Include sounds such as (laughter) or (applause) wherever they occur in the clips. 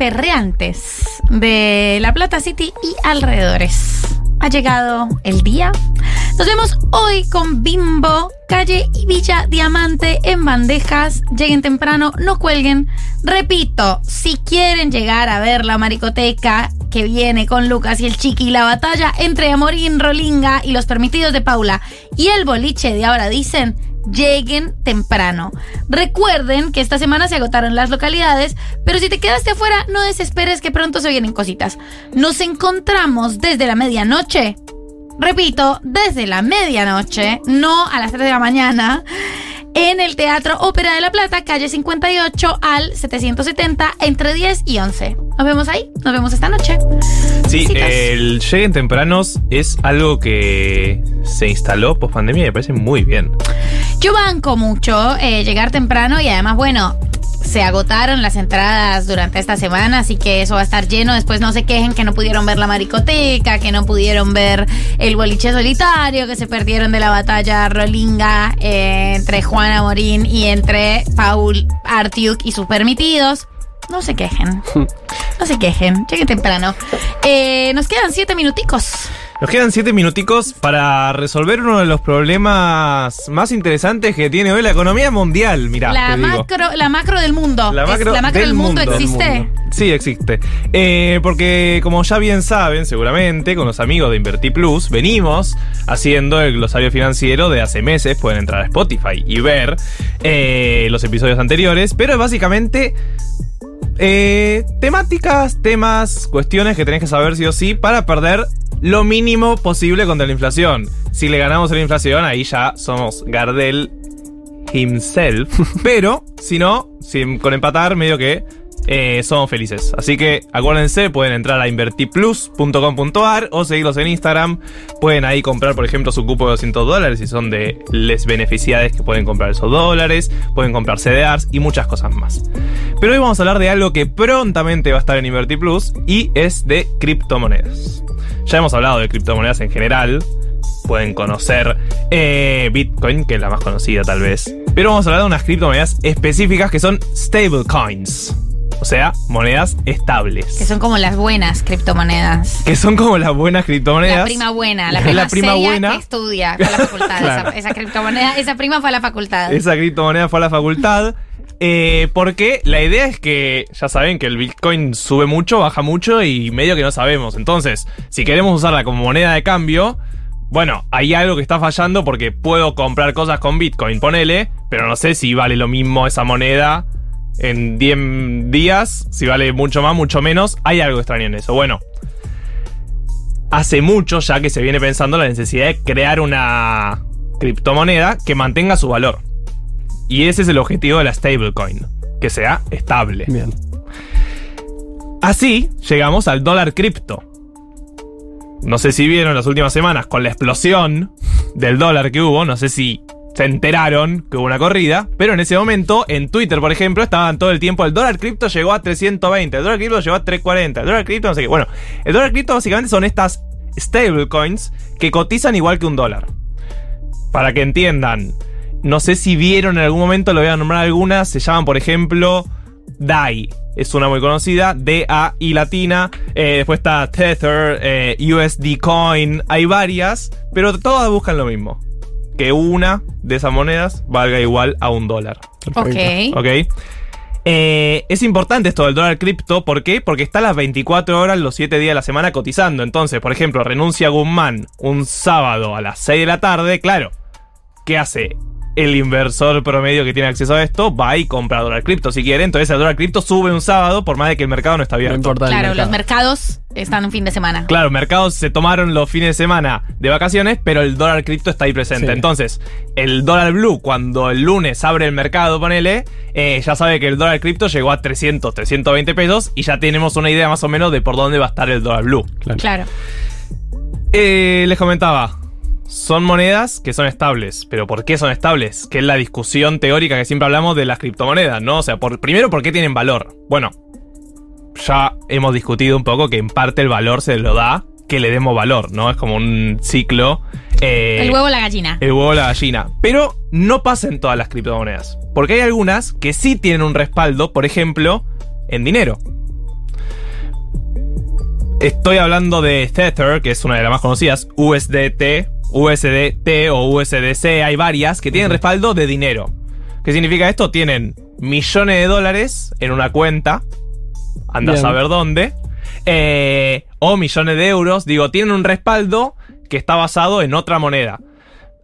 perreantes de La Plata City y alrededores. Ha llegado el día. Nos vemos hoy con Bimbo, Calle y Villa Diamante en bandejas. Lleguen temprano, no cuelguen. Repito, si quieren llegar a ver la maricoteca que viene con Lucas y el Chiqui y la batalla entre Amorín, Rolinga y los permitidos de Paula y el boliche de ahora dicen, lleguen temprano. Recuerden que esta semana se agotaron las localidades, pero si te quedaste afuera, no desesperes que pronto se vienen cositas. Nos encontramos desde la medianoche. Repito, desde la medianoche, no a las 3 de la mañana, en el Teatro Ópera de la Plata, calle 58 al 770, entre 10 y 11. Nos vemos ahí, nos vemos esta noche. Sí, el lleguen tempranos es algo que se instaló post pandemia y me parece muy bien. Yo banco mucho eh, llegar temprano y además, bueno, se agotaron las entradas durante esta semana, así que eso va a estar lleno. Después no se quejen que no pudieron ver la maricoteca, que no pudieron ver el boliche solitario, que se perdieron de la batalla rolinga eh, entre Juana Morín y entre Paul Artiuk y sus permitidos. No se quejen. (laughs) No se quejen. Lleguen temprano. Eh, nos quedan siete minuticos. Nos quedan siete minuticos para resolver uno de los problemas más interesantes que tiene hoy la economía mundial. Mirá, La te digo. macro, la macro del mundo. La macro, del, del mundo, mundo. existe. Sí, existe. Eh, porque como ya bien saben, seguramente, con los amigos de Inverti Plus, venimos haciendo el glosario financiero de hace meses. Pueden entrar a Spotify y ver eh, los episodios anteriores. Pero es básicamente eh, temáticas, temas, cuestiones que tenés que saber sí o sí para perder lo mínimo posible contra la inflación. Si le ganamos a la inflación, ahí ya somos Gardel himself. (laughs) Pero, si no, si con empatar, medio que eh, somos felices. Así que acuérdense, pueden entrar a invertiplus.com.ar o seguirlos en Instagram. Pueden ahí comprar, por ejemplo, su cupo de 200 dólares si son de les beneficiados que pueden comprar esos dólares. Pueden comprar CDRs y muchas cosas más. Pero hoy vamos a hablar de algo que prontamente va a estar en InvertiPlus y es de criptomonedas. Ya hemos hablado de criptomonedas en general. Pueden conocer eh, Bitcoin, que es la más conocida tal vez. Pero vamos a hablar de unas criptomonedas específicas que son stablecoins. O sea, monedas estables. Que son como las buenas criptomonedas. Que son como las buenas criptomonedas. La prima buena, la (laughs) La prima, prima seria buena. que estudia la facultad. (laughs) Claro. esa, esa criptomoneda, esa prima fue a la facultad. Esa criptomoneda fue a la facultad. eh, porque la idea es que ya saben que el Bitcoin sube mucho, baja mucho y medio que no sabemos. Entonces, si queremos usarla como moneda de cambio, bueno, hay algo que está fallando porque puedo comprar cosas con Bitcoin, ponele, pero no sé si vale lo mismo esa moneda en 10 días, si vale mucho más, mucho menos. Hay algo extraño en eso. Bueno, hace mucho ya que se viene pensando la necesidad de crear una criptomoneda que mantenga su valor. Y ese es el objetivo de la stablecoin, que sea estable. Bien. Así llegamos al dólar cripto. No sé si vieron las últimas semanas con la explosión del dólar que hubo, no sé si se enteraron que hubo una corrida, pero en ese momento en Twitter, por ejemplo, estaban todo el tiempo el dólar cripto llegó a 320, el dólar cripto llegó a 340, el dólar cripto no sé qué. Bueno, el dólar cripto básicamente son estas stablecoins que cotizan igual que un dólar. Para que entiendan, no sé si vieron en algún momento, lo voy a nombrar algunas, se llaman por ejemplo DAI. Es una muy conocida, D-A-I latina. Eh, después está Tether, eh, USD Coin. Hay varias, pero todas buscan lo mismo. Que una de esas monedas valga igual a un dólar. Perfecto. ok. ¿Ok? Eh, es importante esto del dólar cripto, ¿por qué? Porque está las 24 horas, los 7 días de la semana cotizando. Entonces, por ejemplo, renuncia Guzmán un sábado a las 6 de la tarde, claro. ¿Qué hace? El inversor promedio que tiene acceso a esto va y compra dólar cripto si quiere. Entonces el dólar cripto sube un sábado por más de que el mercado no está No abierto. importa Claro, mercado. los mercados están un fin de semana. Claro, mercados se tomaron los fines de semana de vacaciones, pero el dólar cripto está ahí presente. Sí. Entonces, el dólar blue, cuando el lunes abre el mercado, ponele, eh, ya sabe que el dólar cripto llegó a 300, 320 pesos y ya tenemos una idea más o menos de por dónde va a estar el dólar blue. Claro. Claro. Eh, les comentaba, son monedas que son estables, pero ¿por qué son estables? Que es la discusión teórica que siempre hablamos de las criptomonedas, ¿no? O sea, por, primero, ¿por qué tienen valor? Bueno, ya hemos discutido un poco que en parte el valor se lo da que le demos valor, ¿no? Es como un ciclo. eh, El huevo o la gallina. el huevo o la gallina. Pero no pasa en todas las criptomonedas. Porque hay algunas que sí tienen un respaldo, por ejemplo, en dinero. Estoy hablando de Tether, que es una de las más conocidas, USDT, USDT o USDC, hay varias que tienen respaldo de dinero. ¿Qué significa esto? Tienen millones de dólares en una cuenta, anda a saber dónde, eh, o millones de euros, digo, tienen un respaldo que está basado en otra moneda.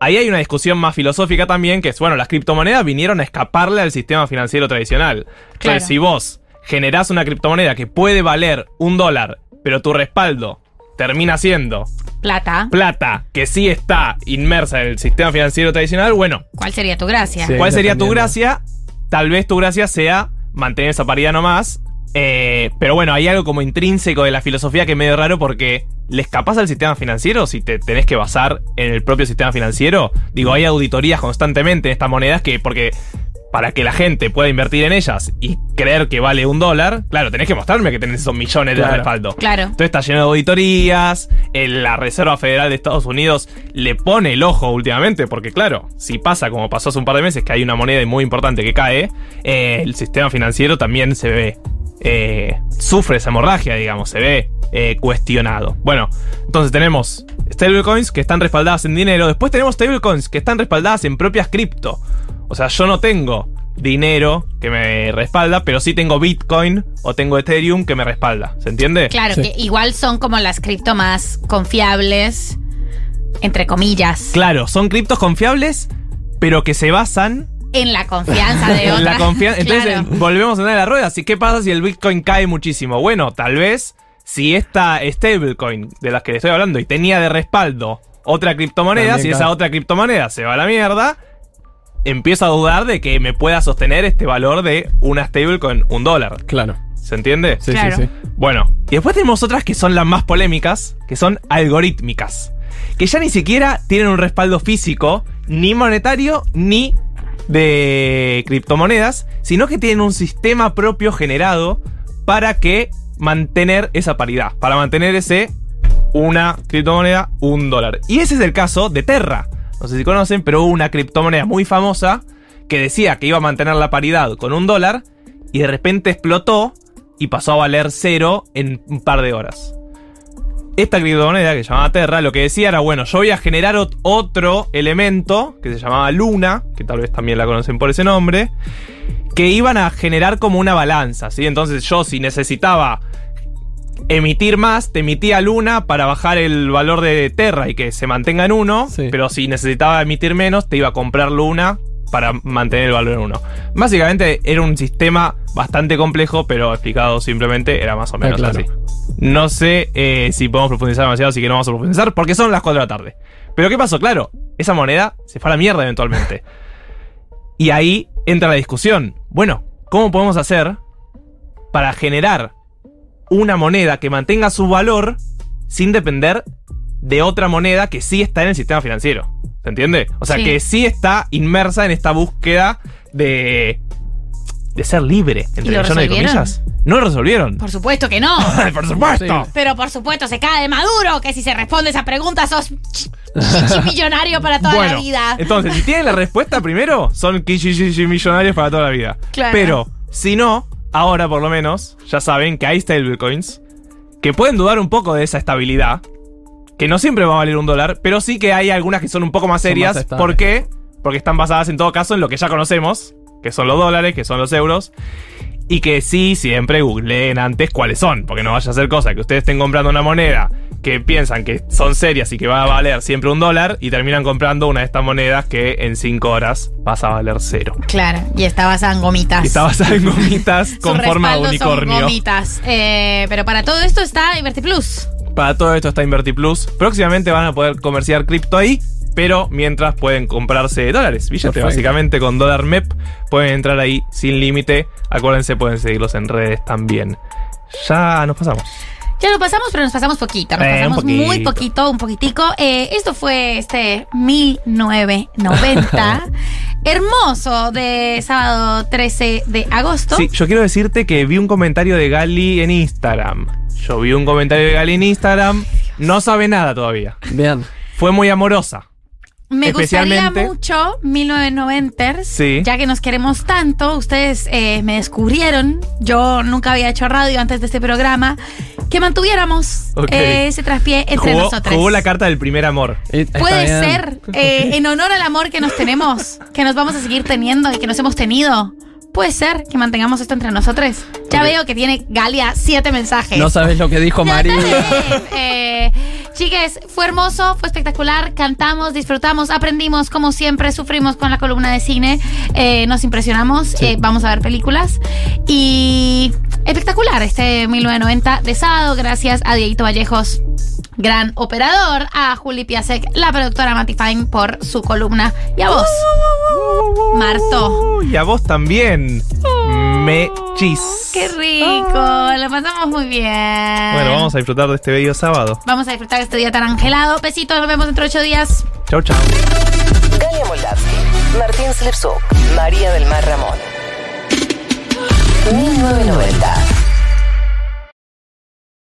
Ahí hay una discusión más filosófica también, que es, bueno, las criptomonedas vinieron a escaparle al sistema financiero tradicional. Claro. Entonces, si vos generás una criptomoneda que puede valer un dólar, pero tu respaldo termina siendo Plata. plata que sí está inmersa en el sistema financiero tradicional, bueno, ¿Cuál sería tu gracia? Sí. ¿cuál sería tu gracia? Tal vez tu gracia sea mantener esa paridad nomás. eh, pero bueno, hay algo como intrínseco de la filosofía que es medio raro porque ¿le escapás al sistema financiero si te tenés que basar en el propio sistema financiero? Digo, hay auditorías constantemente en estas monedas que, porque para que la gente pueda invertir en ellas y creer que vale un dólar, claro, tenés que mostrarme que tenés esos millones de respaldo. Claro. Entonces está lleno de auditorías. el- La Reserva Federal de Estados Unidos le pone el ojo últimamente, porque claro, si pasa como pasó hace un par de meses, que hay una moneda muy importante que cae, eh, el sistema financiero también se ve. eh, sufre esa hemorragia, digamos, se ve eh, cuestionado. Bueno, entonces tenemos stablecoins que están respaldadas en dinero. Después tenemos stablecoins que están respaldadas en propias cripto. O sea, yo no tengo dinero que me respalda, pero sí tengo Bitcoin o tengo Ethereum que me respalda. ¿Se entiende? Claro, Sí. que igual son como las cripto más confiables, entre comillas, Claro, son criptos confiables, pero que se basan en la confianza de (laughs) en otras. la confianza. Entonces Claro. volvemos a andar a la rueda. Así, ¿qué pasa si el Bitcoin cae muchísimo? Bueno, tal vez si esta stablecoin de las que le estoy hablando y tenía de respaldo otra criptomoneda, También si esa otra criptomoneda se va a la mierda, empiezo a dudar de que me pueda sostener este valor de una stablecoin un dólar. Claro. ¿Se entiende? Sí, Claro. sí, sí. Bueno, y después tenemos otras que son las más polémicas, que son algorítmicas. Que ya ni siquiera tienen un respaldo físico, ni monetario, ni de criptomonedas, sino que tienen un sistema propio generado para que mantener esa paridad, para mantener ese una criptomoneda, un dólar. Y ese es el caso de Terra. No sé si conocen, pero hubo una criptomoneda muy famosa que decía que iba a mantener la paridad con un dólar y de repente explotó y pasó a valer cero en un par de horas. Esta criptomoneda que se llamaba Terra lo que decía era, bueno, yo voy a generar ot- otro elemento que se llamaba Luna, que tal vez también la conocen por ese nombre, que iban a generar como una balanza, ¿sí? Entonces yo si necesitaba emitir más, te emitía Luna para bajar el valor de Terra y que se mantenga en uno, Sí. pero si necesitaba emitir menos, te iba a comprar Luna para mantener el valor en uno. Básicamente era un sistema bastante complejo, pero explicado simplemente era más o menos claro. así. No sé eh, si podemos profundizar demasiado, así que no vamos a profundizar, porque son las 4 de la tarde. Pero ¿qué pasó? Claro, esa moneda se fue a la mierda eventualmente. y ahí entra la discusión. Bueno, ¿cómo podemos hacer para generar una moneda que mantenga su valor sin depender de otra moneda que sí está en el sistema financiero? ¿Se entiende? O sea, Sí. que sí está inmersa en esta búsqueda de, de ser libre, entre lo millones de comillas. No lo resolvieron. Por supuesto que no. (laughs) Por supuesto. Sí. Pero por supuesto se cae de Maduro, que si se responde esa pregunta sos millonario para toda bueno, la vida. entonces, si tienen la respuesta primero, son millonarios para toda la vida. Claro. Pero, si no, ahora por lo menos, ya saben que hay stablecoins que pueden dudar un poco de esa estabilidad, que no siempre va a valer un dólar, pero sí que hay algunas que son un poco más más serias. estables. ¿Por qué? Porque están basadas en todo caso en lo que ya conocemos, que son los dólares, que son los euros. Y que sí, siempre googleen antes cuáles son, porque no vaya a ser cosa que ustedes estén comprando una moneda que piensan que son serias y que va a valer siempre un dólar y terminan comprando una de estas monedas que en 5 horas pasa a valer cero. Claro, y está basada en gomitas. Y está basada en gomitas (laughs) con forma de respaldo son unicornio. gomitas. Eh, pero para todo esto está InvertiPlus. Para todo esto está InvertiPlus. Próximamente van a poder comerciar cripto ahí, pero mientras pueden comprarse dólares. Billete, Perfecto. básicamente con dólar MEP pueden entrar ahí sin límite. Acuérdense, pueden seguirlos en redes también. Ya nos pasamos. Ya lo pasamos, pero nos pasamos poquito. Nos Eh, pasamos poquito. muy poquito, un poquitico. Eh, esto fue este 1990. (laughs) Hermoso de sábado 13 de agosto. Sí, yo quiero decirte que vi un comentario de Gali en Instagram. Yo vi un comentario de Gali en Instagram. No sabe nada todavía. Bien. Fue muy amorosa. Me gustaría mucho 1990 Sí. ya que nos queremos tanto. Ustedes eh, me descubrieron, yo nunca había hecho radio antes de este programa, que mantuviéramos eh, ese traspié entre Jugó, nosotros. jugó la carta del primer amor. Puede bien. ser, eh, en honor al amor que nos tenemos, que nos vamos a seguir teniendo y que nos hemos tenido. Puede ser que mantengamos esto entre nosotros. Ya veo que tiene Galia siete mensajes. No sabes lo que dijo bien. Eh, chiques, fue hermoso, fue espectacular, cantamos, disfrutamos, aprendimos, como siempre, sufrimos con la columna de cine, eh, nos impresionamos, eh, vamos a ver películas y espectacular este 1990 de sábado, gracias a Dieguito Vallejos. Gran operador, a Juli Piasek, la productora Mati Fine por su columna. Y a vos, Marto. Y a vos también. Mechis. Qué rico, lo pasamos muy bien. Bueno, vamos a disfrutar de este bello sábado. Vamos a disfrutar este día tan angelado. Besitos, nos vemos dentro de ocho días. Chau, chau. Galia Moldavsky, Martín Slipsuk, María del Mar Ramón. 1990.